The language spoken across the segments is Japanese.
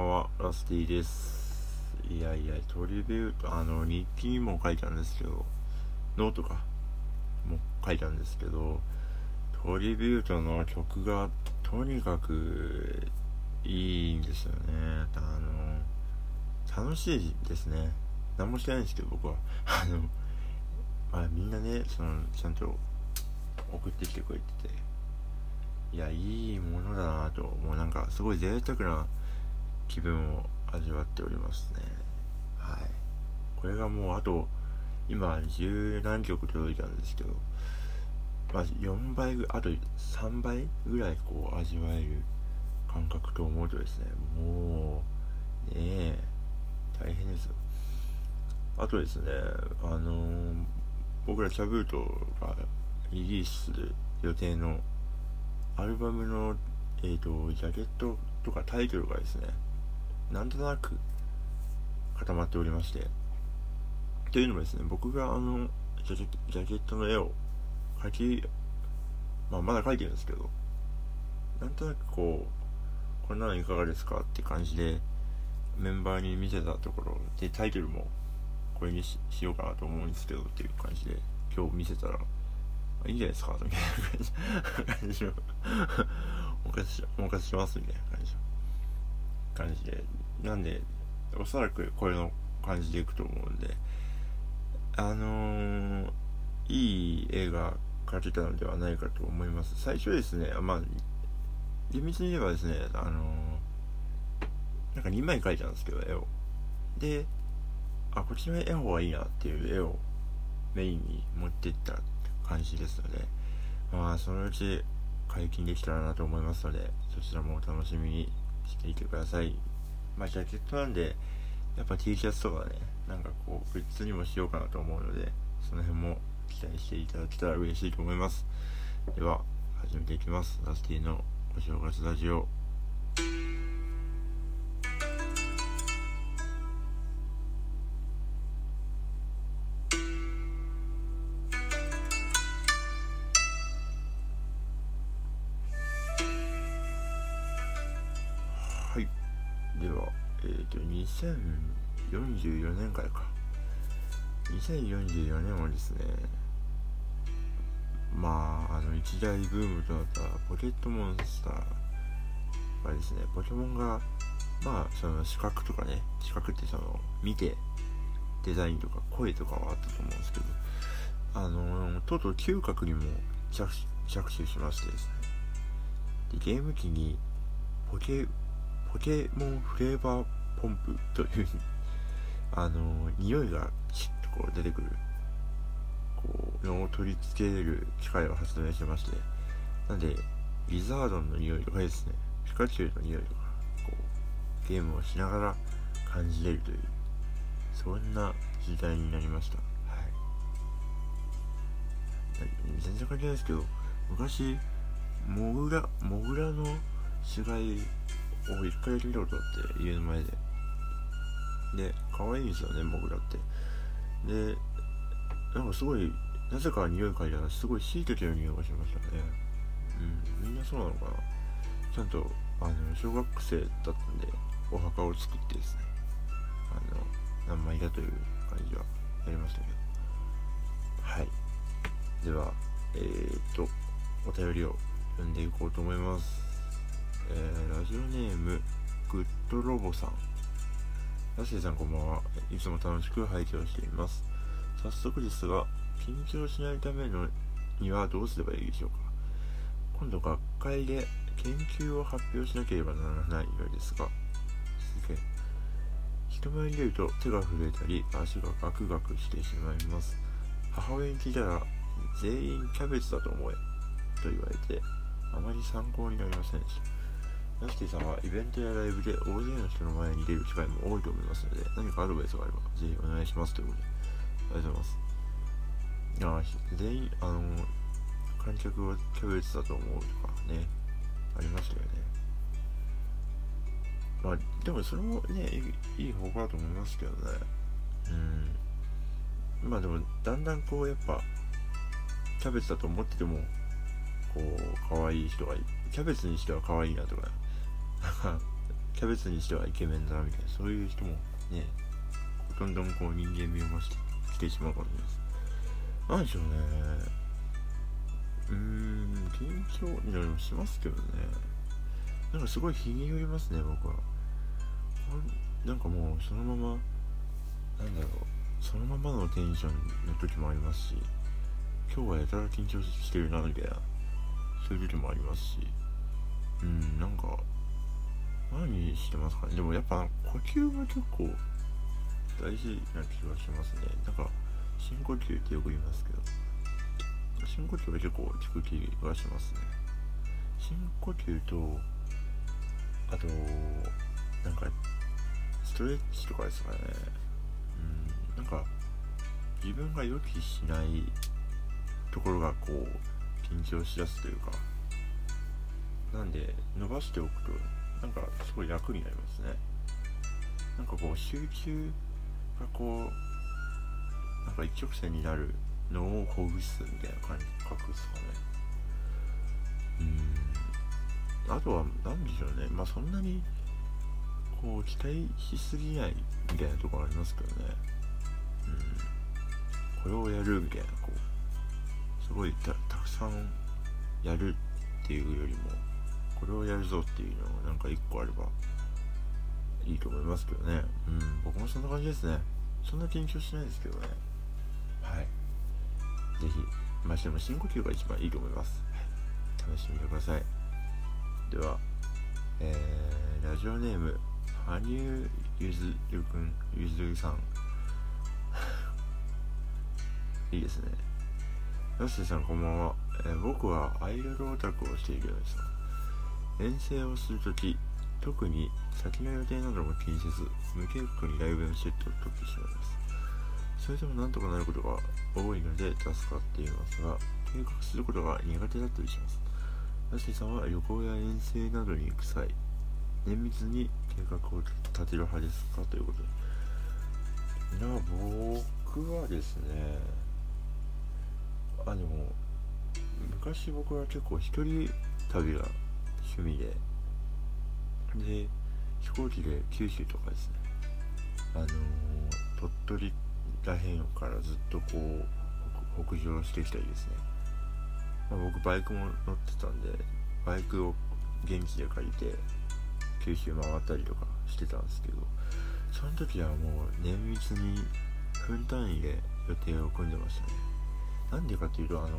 んは、ラスティです。いやいや、トリビュート、あの、日記にも書いたんですけど、ノートか、も書いたんですけど、トリビュートの曲がとにかくいいんですよね。あの、楽しいですね。何もしてないんですけど、僕は。あの、まあみんなね、その、ちゃんと送ってきてくれてて、いや、いいものだなと、もうなんか、すごい贅沢な気分を味わっておりますね。はい。これがもうあと、今十何曲届いたんですけど、まあ4倍、あと3倍ぐらいこう味わえる感覚と思うとですね、もう、ねえ、大変ですよ。あとですね、あのー、僕らキャブートがリリースする予定のアルバムの、えーと、ジャケットとかタイトルがですね、なんとなく固まっておりまして、というのもですね、僕があの、ジャジャケットの絵を描き、まあ、まだ描いてるんですけど、なんとなくこう、こんなのいかがですかって感じで、メンバーに見せたところで、タイトルもこれにしようかなと思うんですけどっていう感じで、今日見せたら、いいんじゃないですかみたいな感じお任せし、お任せしますみたいな感じ感じで。なんで、おそらくこれの感じでいくと思うんで、あのー、いい映画描けたのではないかと思います。最初ですね、まあ、厳密に言えばですね、あのー、なんか2枚描いたんですけど、絵を。で、あ、こっちの絵の方がいいなっていう絵をメインに持っていった感じですので、まあ、そのうち解禁できたらなと思いますので、そちらもお楽しみにしていてください。まあ、ジャケットなんで、やっぱ T シャツとかね、なんかこう、グッズにもしようかなと思うので、その辺も期待していただけたら嬉しいと思います。では、始めていきます。ラスティのお正月ラジオ。2044年からか。2044年はですねまああの一大ブームとなったポケットモンスターがですねポケモンがまあその視覚とかね視覚ってその見てデザインとか声とかはあったと思うんですけどあのとうとう嗅覚にも着手しましてですね。でゲーム機にポケポケモンフレーバーポンプというあの匂いがきっとこう出てくる。こうのを取り付ける機械を発明してまして。なんでリザードンの匂いとかですね。ピカチュウの匂いとかこうゲームをしながら感じれるというそんな時代になりました。はい。全然関係ないですけど昔モグラモグラの死骸を一回見たことあって家の前で。で可愛いんですよね僕だって。でなんかすごいなぜか匂い嗅いだらすごいしいたけの匂いがしましたね。うんみんなそうなのかな。ちゃんとあの小学生だったんでお墓を作ってですねあの何枚だという感じはやりましたけど。はい。ではえー、っとお便りを読んでいこうと思います。えー、ラジオネームグッドロボさん。ラッシーさんこんばんは。いつも楽しく拝聴しています。早速ですが、緊張しないためのにはどうすればいいでしょうか？今度学会で研究を発表しなければならないのですが、すげえ。人前に出ると手が震えたり足がガクガクしてしまいます。母親に聞いたら、全員キャベツだと思えと言われて、あまり参考になりませんでした。ナスティさんはイベントやライブで大勢の人の前に出る機会も多いと思いますので、何かアドバイスがあれば、ぜひお願いしますということで、ありがとうございます。あ全員、あの、観客はキャベツだと思うとかね、ありましたよね。まあ、でもそれもね、いい方法だと思いますけどね。うん。まあでも、だんだんこう、やっぱ、キャベツだと思ってても、こう、可愛い人がいキャベツにしては可愛いなとか キャベツにしてはイケメンだなみたいなそういう人もねどんどんこう人間味を増してきてしまうかもしれないですなんでしょうね。うーん緊張になりもしますけどね。なんかすごい日によりますね僕は。なんかもうそのままなんだろう。そのままのテンションの時もありますし今日はやたら緊張してるなみたいなそういう時もありますし。うんなんか何してますかね？でもやっぱ呼吸が結構大事な気がしますね。なんか深呼吸ってよく言いますけど。深呼吸は結構効く気がしますね。深呼吸とあとなんかストレッチとかですかね。うんなんか自分が予期しないところがこう緊張しだすというか。なんで伸ばしておくとなんかすごい楽になりますね。なんかこう集中がこうなんか一直線になるのをほぐすみたいな感じ覚ですかね。うん。あとは何でしょうね。まあそんなにこう期待しすぎないみたいなところありますけどね。うん。これをやるみたいなこうすごいたくさんやるっていうよりもこれをやるぞっていうのがなんか1個あればいいと思いますけどね。うん。僕もそんな感じですね。そんな緊張しないですけどね。はい。是非まあでも深呼吸が一番いいと思います、はい、試しみてください。ではえー、ラジオネーム羽生ゆずるくんゆずるさん。いいですね。ヨッシーさんこんばんは、えー、僕はアイドルオタクをしているのです。遠征をするとき特に先の予定なども気にせず無計画にライブのチケットを取ってしまいます。それでもなんとかなることが多いので助かっていますが計画することが苦手だったりします。ラシーさんは旅行や遠征などに行く際綿密に計画を立てる派ですかということで。いや僕はですねあでも昔僕は結構一人旅が趣味で。で飛行機で九州とかですね。あのー、鳥取らへんからずっとこう北上してきたりですね、まあ、僕バイクも乗ってたんでバイクを現地で借りて九州回ったりとかしてたんですけどその時はもう綿密に分単位で予定を組んでましたね。なんでかっていうとあの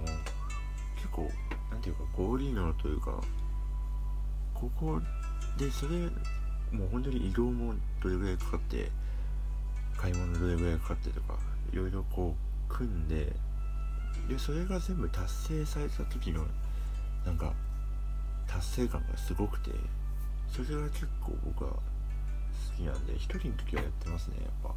結構なんていうか合理能というかここでそれもう本当に移動もどれぐらいかかって買い物どれぐらいかかってとかいろいろこう組んででそれが全部達成された時のなんか達成感がすごくてそれが結構僕は好きなんで一人の時はやってますねやっぱ。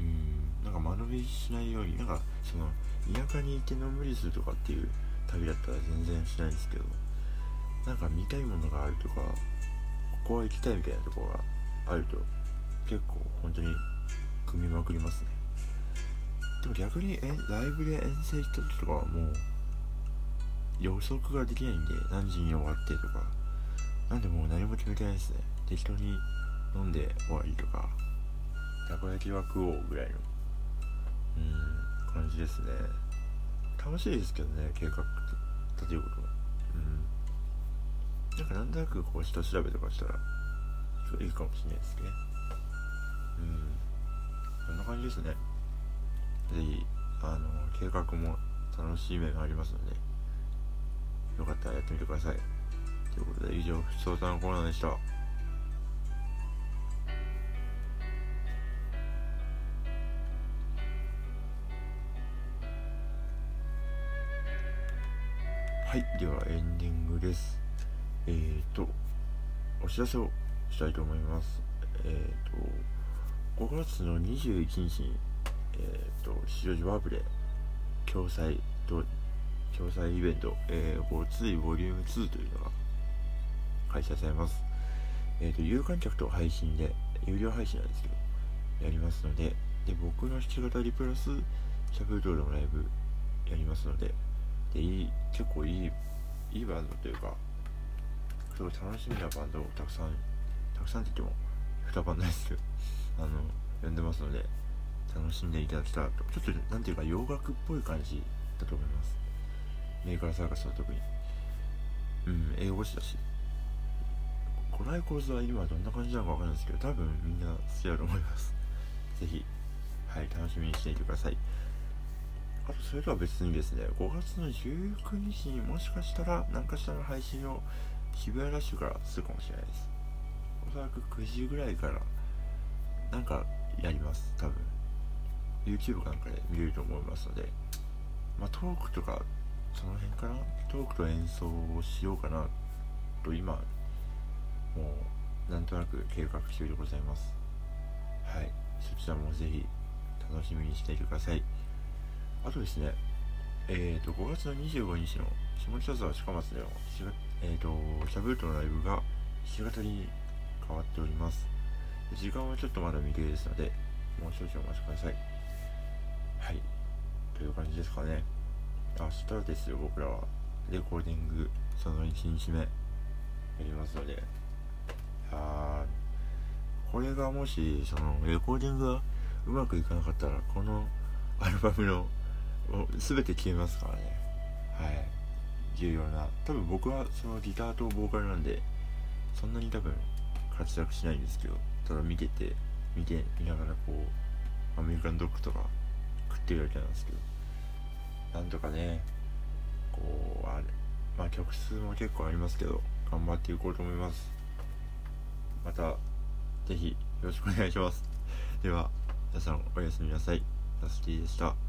うんなんか間延びしないようになんかその田舎にいてのんびりするとかっていう旅だったら全然しないんですけど。なんか見たいものがあるとかここは行きたいみたいなところがあると結構本当に組みまくりますね。でも逆にえライブで遠征行った時とかはもう予測ができないんで何時に終わってとかなんでもう何も決めてないですね。適当に飲んで終わりとかたこ焼きは食おうぐらいのうん感じですね。楽しいですけどね計画立てること。なんかなんとなくこう下調べとかしたらいいかもしれないですね。うん。こんな感じですね。是非あの計画も楽しい面がありますのでよかったらやってみてください。ということで以上ふつおたのコーナーでした。はい。ではエンディングです。えっ、ー、とお知らせをしたいと思いますえっ、ー、と5月の21日にえっ、ー、と吉祥寺ワープで共催と共催イベント、えー、ごついボリューム2というのが開催されます。えっ、と、有観客と配信で、有料配信なんですけど、やりますので、で、僕の弾き語りプラス、シャフルトールのライブやりますので、で、いい、結構いい、いいバンドというか、すごい楽しみなバンドをたくさんたくさんって言っても2晩ないですけど あの読んでますので楽しんでいただけたらと。ちょっとなんていうか洋楽っぽい感じだと思います。メーカーサーカスは特に。うん英語詞だし。コライコーズは今どんな感じなのかわかんないですけど多分みんな好きだと思います。ぜひはい楽しみにしていてください。あとそれとは別にですね5月の19日にもしかしたら何かしらの配信を渋谷ラッシュからするかもしれないです。おそらく9時ぐらいからなんかやります多分。YouTube かなんかで見れると思いますので。まあトークとかその辺かな？トークと演奏をしようかなと今もうなんとなく計画中でございます。はい。そちらもぜひ楽しみにしていてください。あとですねえーと5月の25日の下北沢近松でのえーとシャブルトのライブが日型に変わっております。時間はちょっとまだ未定ですのでもう少々お待ちください。はい。という感じですかね。明日ですよ僕らは。レコーディングその1日目。やりますので。あこれがもしそのレコーディングがうまくいかなかったらこのアルバムの全て消えますからね。はい。重要な多分僕はそのギターとボーカルなんでそんなに多分活躍しないんですけどただ見てて見て見ながらこうアメリカンドッグとか食ってるだけなんですけどなんとかねこうあれまあ曲数も結構ありますけど頑張っていこうと思います。また是非よろしくお願いします。では皆さんおやすみなさい。ラスティでした。